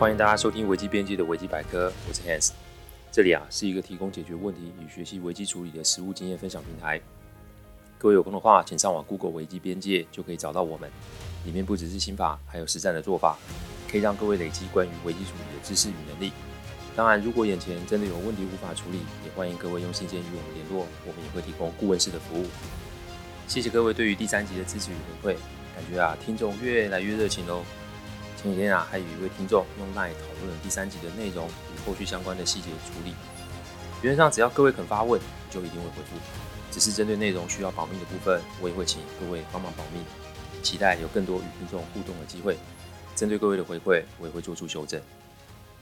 欢迎大家收听危机边界的危机百科，我是 Hans。这里啊是一个提供解决问题与学习危机处理的实务经验分享平台。各位有空的话，请上网 Google 危机边界就可以找到我们。里面不只是心法，还有实战的做法，可以让各位累积关于危机处理的知识与能力。当然，如果眼前真的有问题无法处理，也欢迎各位用信件与我们联络，我们也会提供顾问式的服务。谢谢各位对于第三集的支持与回馈，感觉啊听众越来越热情喽。前几天啊，还有一位听众用 lie 讨论了第三集的内容与后续相关的细节处理。原则上，只要各位肯发问，就一定会回复。只是针对内容需要保密的部分，我也会请各位帮忙保密。期待有更多与听众互动的机会。针对各位的回馈，我也会做出修正。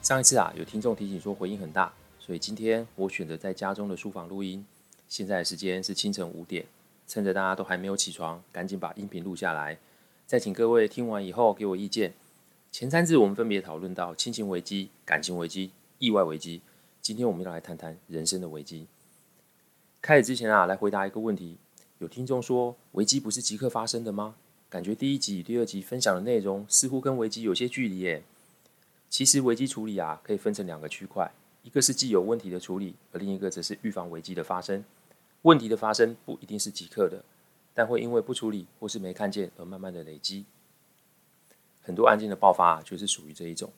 上一次啊，有听众提醒说回音很大，所以今天我选择在家中的书房录音。现在的时间是清晨五点，趁着大家都还没有起床，赶紧把音频录下来，再请各位听完以后给我意见。前三次我们分别讨论到亲情危机、感情危机、意外危机。今天我们要来谈谈人生的危机。开始之前啊，来回答一个问题：有听众说，危机不是即刻发生的吗？感觉第一集第二集分享的内容似乎跟危机有些距离耶。其实危机处理啊，可以分成两个区块，一个是既有问题的处理，而另一个则是预防危机的发生。问题的发生不一定是即刻的，但会因为不处理或是没看见而慢慢的累积。很多案件的爆发就是属于这一种。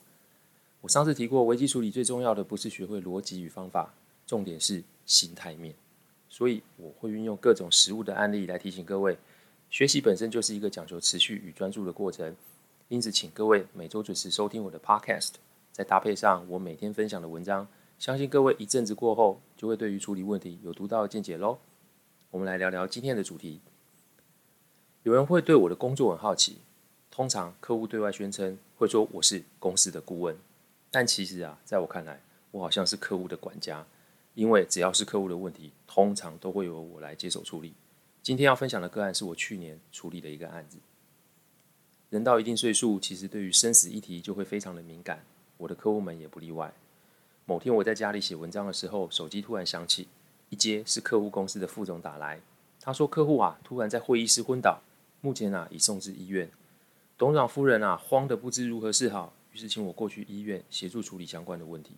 我上次提过，危机处理最重要的不是学会逻辑与方法，重点是心态面。所以我会运用各种实务的案例来提醒各位，学习本身就是一个讲求持续与专注的过程。因此，请各位每周准时收听我的 Podcast，再搭配上我每天分享的文章，相信各位一阵子过后，就会对于处理问题有独到的见解喽。我们来聊聊今天的主题。有人会对我的工作很好奇。通常客户对外宣称会说我是公司的顾问，但其实啊，在我看来，我好像是客户的管家，因为只要是客户的问题，通常都会由我来接手处理。今天要分享的个案是我去年处理的一个案子。人到一定岁数，其实对于生死议题就会非常的敏感，我的客户们也不例外。某天我在家里写文章的时候，手机突然响起，一接是客户公司的副总打来，他说客户啊突然在会议室昏倒，目前啊已送至医院。董事长夫人啊，慌得不知如何是好，于是请我过去医院协助处理相关的问题。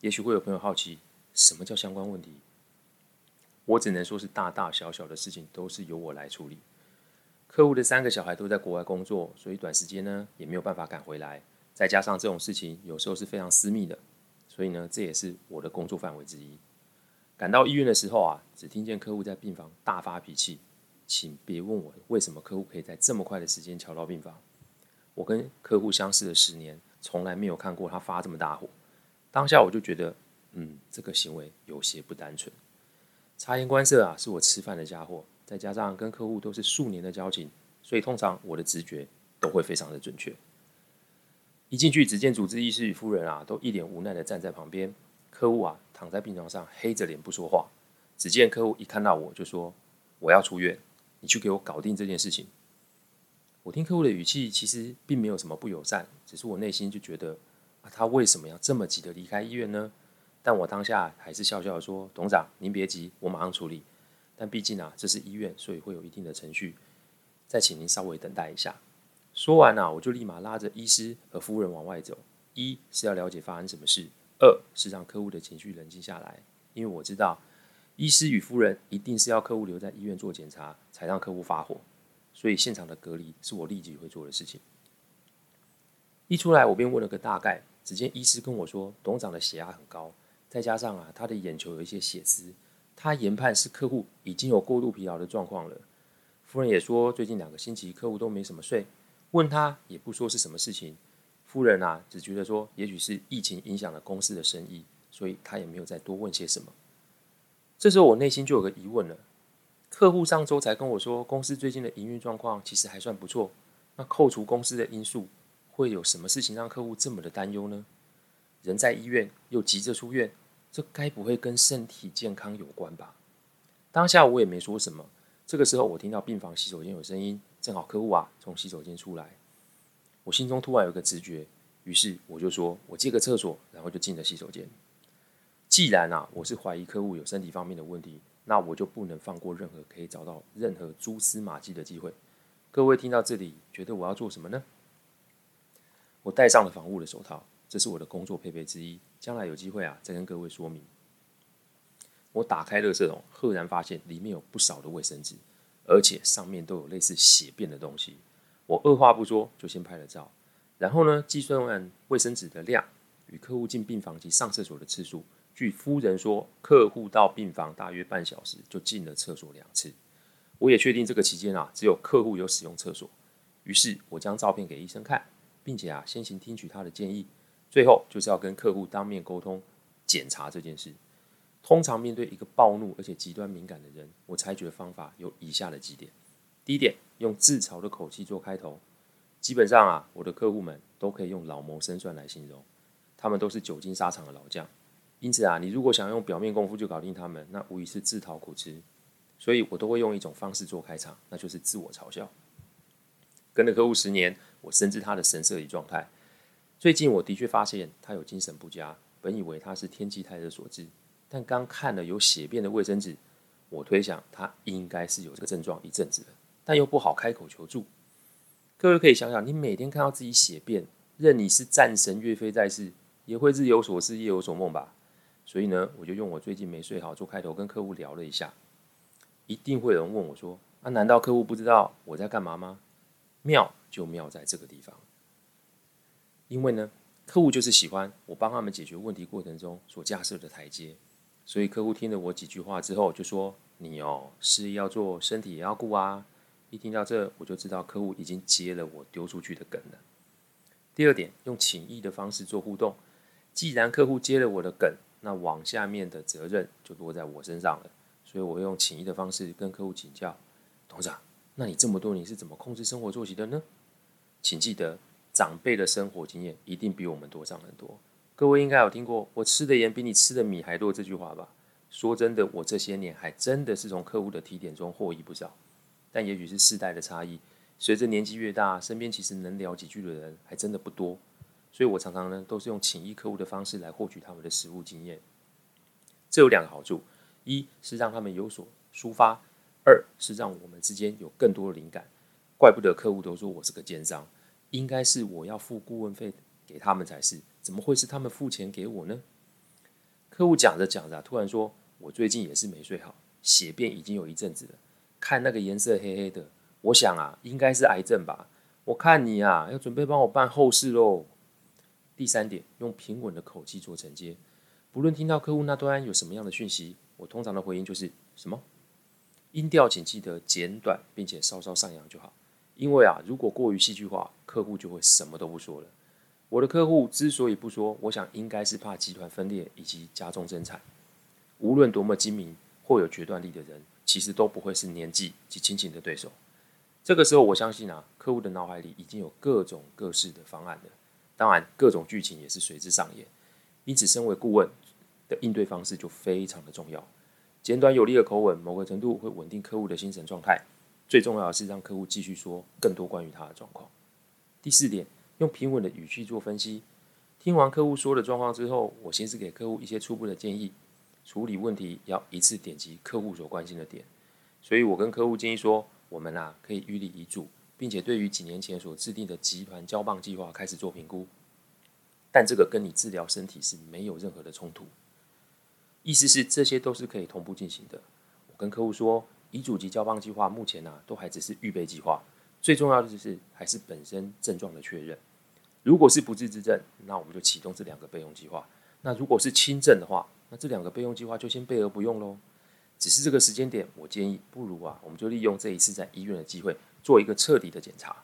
也许会有朋友好奇，什么叫相关问题？我只能说是大大小小的事情都是由我来处理。客户的三个小孩都在国外工作，所以短时间呢也没有办法赶回来。再加上这种事情有时候是非常私密的，所以呢这也是我的工作范围之一。赶到医院的时候啊，只听见客户在病房大发脾气。请别问我为什么客户可以在这么快的时间敲到病房。我跟客户相识了十年，从来没有看过他发这么大火。当下我就觉得，嗯，这个行为有些不单纯。察言观色啊，是我吃饭的家伙。再加上跟客户都是数年的交情，所以通常我的直觉都会非常的准确。一进去，只见主治医师与夫人啊，都一脸无奈的站在旁边。客户啊，躺在病床上，黑着脸不说话。只见客户一看到我就说：“我要出院。”你去给我搞定这件事情。我听客户的语气，其实并没有什么不友善，只是我内心就觉得啊，他为什么要这么急的离开医院呢？但我当下还是笑笑的说：“董事长，您别急，我马上处理。但毕竟啊，这是医院，所以会有一定的程序，再请您稍微等待一下。”说完啊，我就立马拉着医师和夫人往外走。一是要了解发生什么事，二是让客户的情绪冷静下来，因为我知道。医师与夫人一定是要客户留在医院做检查，才让客户发火，所以现场的隔离是我立即会做的事情。一出来，我便问了个大概，只见医师跟我说，董事长的血压很高，再加上啊，他的眼球有一些血丝，他研判是客户已经有过度疲劳的状况了。夫人也说，最近两个星期客户都没什么睡，问他也不说是什么事情。夫人啊，只觉得说，也许是疫情影响了公司的生意，所以他也没有再多问些什么。这时候我内心就有个疑问了：客户上周才跟我说，公司最近的营运状况其实还算不错。那扣除公司的因素，会有什么事情让客户这么的担忧呢？人在医院又急着出院，这该不会跟身体健康有关吧？当下我也没说什么。这个时候我听到病房洗手间有声音，正好客户啊从洗手间出来。我心中突然有个直觉，于是我就说：“我借个厕所。”然后就进了洗手间。既然啊，我是怀疑客户有身体方面的问题，那我就不能放过任何可以找到任何蛛丝马迹的机会。各位听到这里，觉得我要做什么呢？我戴上了防护的手套，这是我的工作配备之一。将来有机会啊，再跟各位说明。我打开垃圾桶，赫然发现里面有不少的卫生纸，而且上面都有类似血便的东西。我二话不说就先拍了照，然后呢，计算完卫生纸的量与客户进病房及上厕所的次数。据夫人说，客户到病房大约半小时就进了厕所两次。我也确定这个期间啊，只有客户有使用厕所。于是我将照片给医生看，并且啊，先行听取他的建议。最后就是要跟客户当面沟通检查这件事。通常面对一个暴怒而且极端敏感的人，我采取的方法有以下的几点：第一点，用自嘲的口气做开头。基本上啊，我的客户们都可以用老谋深算来形容，他们都是久经沙场的老将。因此啊，你如果想用表面功夫就搞定他们，那无疑是自讨苦吃。所以我都会用一种方式做开场，那就是自我嘲笑。跟了客户十年，我深知他的神色与状态。最近我的确发现他有精神不佳，本以为他是天气太热所致。但刚看了有血便的卫生纸，我推想他应该是有这个症状一阵子了，但又不好开口求助。各位可以想想，你每天看到自己血便，任你是战神岳飞在世，也会日有所思夜有所梦吧？所以呢，我就用我最近没睡好做开头，跟客户聊了一下。一定会有人问我说：“啊，难道客户不知道我在干嘛吗？”妙就妙在这个地方，因为呢，客户就是喜欢我帮他们解决问题过程中所架设的台阶。所以客户听了我几句话之后，就说：“你哦，事业要做，身体也要顾啊。”一听到这，我就知道客户已经接了我丢出去的梗了。第二点，用请意的方式做互动。既然客户接了我的梗，那往下面的责任就落在我身上了。所以我用请益的方式跟客户请教：“董事长，那你这么多年是怎么控制生活作息的呢？”请记得，长辈的生活经验一定比我们多上很多。各位应该有听过“我吃的盐比你吃的米还多”这句话吧？说真的，我这些年还真的是从客户的提点中获益不少。但也许是世代的差异，随着年纪越大，身边其实能聊几句的人还真的不多。所以我常常呢都是用请益客户的方式来获取他们的实务经验。这有两个好处：一是让他们有所抒发；二是让我们之间有更多的灵感。怪不得客户都说我是个奸商，应该是我要付顾问费给他们才是。怎么会是他们付钱给我呢？客户讲着讲着，突然说：“我最近也是没睡好，血便已经有一阵子了。看那个颜色黑黑的，我想啊，应该是癌症吧。我看你啊，要准备帮我办后事喽。”第三点，用平稳的口气做承接。不论听到客户那端有什么样的讯息，我通常的回应就是什么？音调请记得简短，并且稍稍上扬就好。因为啊，如果过于戏剧化，客户就会什么都不说了。我的客户之所以不说，我想应该是怕集团分裂以及加重争产。无论多么精明或有决断力的人，其实都不会是年纪及亲情的对手。这个时候，我相信啊，客户的脑海里已经有各种各式的方案了，当然，各种剧情也是随之上演。因此，身为顾问的应对方式就非常的重要。简短有力的口吻，某个程度会稳定客户的精神状态。最重要的是让客户继续说更多关于他的状况。第四点。用平稳的语气做分析，听完客户说的状况之后，我先是给客户一些初步的建议。处理问题要一次点击客户所关心的点，所以我跟客户建议说，我们啊可以预立遗嘱，并且对于几年前所制定的集团交棒计划开始做评估。但这个跟你治疗身体是没有任何的冲突，意思是这些都是可以同步进行的。我跟客户说，遗嘱及交棒计划目前啊都还只是预备计划。最重要的就是还是本身症状的确认。如果是不治之症，那我们就启动这两个备用计划。那如果是轻症的话，那这两个备用计划就先备而不用喽。只是这个时间点，我建议不如啊，我们就利用这一次在医院的机会，做一个彻底的检查。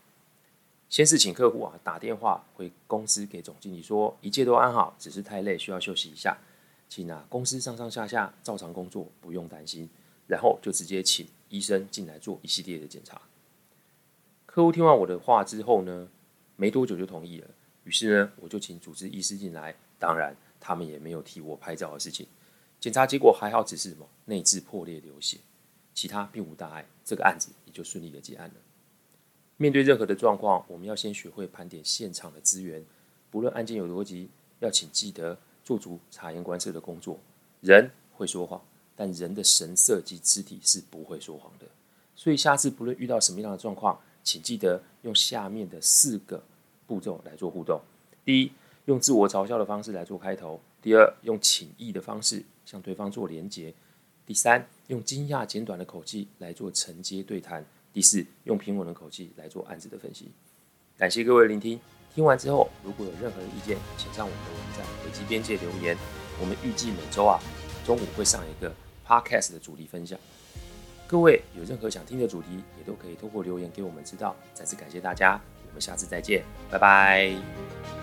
先是请客户啊打电话回公司给总经理说，一切都安好，只是太累需要休息一下，请啊公司上上下下照常工作，不用担心。然后就直接请医生进来做一系列的检查。客户听完我的话之后呢，没多久就同意了。于是呢，我就请主治医师进来。当然，他们也没有替我拍照的事情。检查结果还好，只是什么内痔破裂流血，其他并无大碍。这个案子也就顺利的结案了。面对任何的状况，我们要先学会盘点现场的资源。不论案件有多急，要请记得做足察言观色的工作。人会说谎，但人的神色及肢体是不会说谎的。所以下次不论遇到什么样的状况，请记得用下面的四个步骤来做互动。第一，用自我嘲笑的方式来做开头；第二，用请意的方式向对方做连结；第三，用惊讶简短的口气来做承接对谈；第四，用平稳的口气来做案子的分析。感谢各位聆听，听完之后如果有任何的意见，请上我们的网站危机边界留言。我们预计每周啊中午会上一个 Podcast 的主题分享。各位有任何想听的主题，也都可以透过留言给我们知道。再次感谢大家，我们下次再见，拜拜。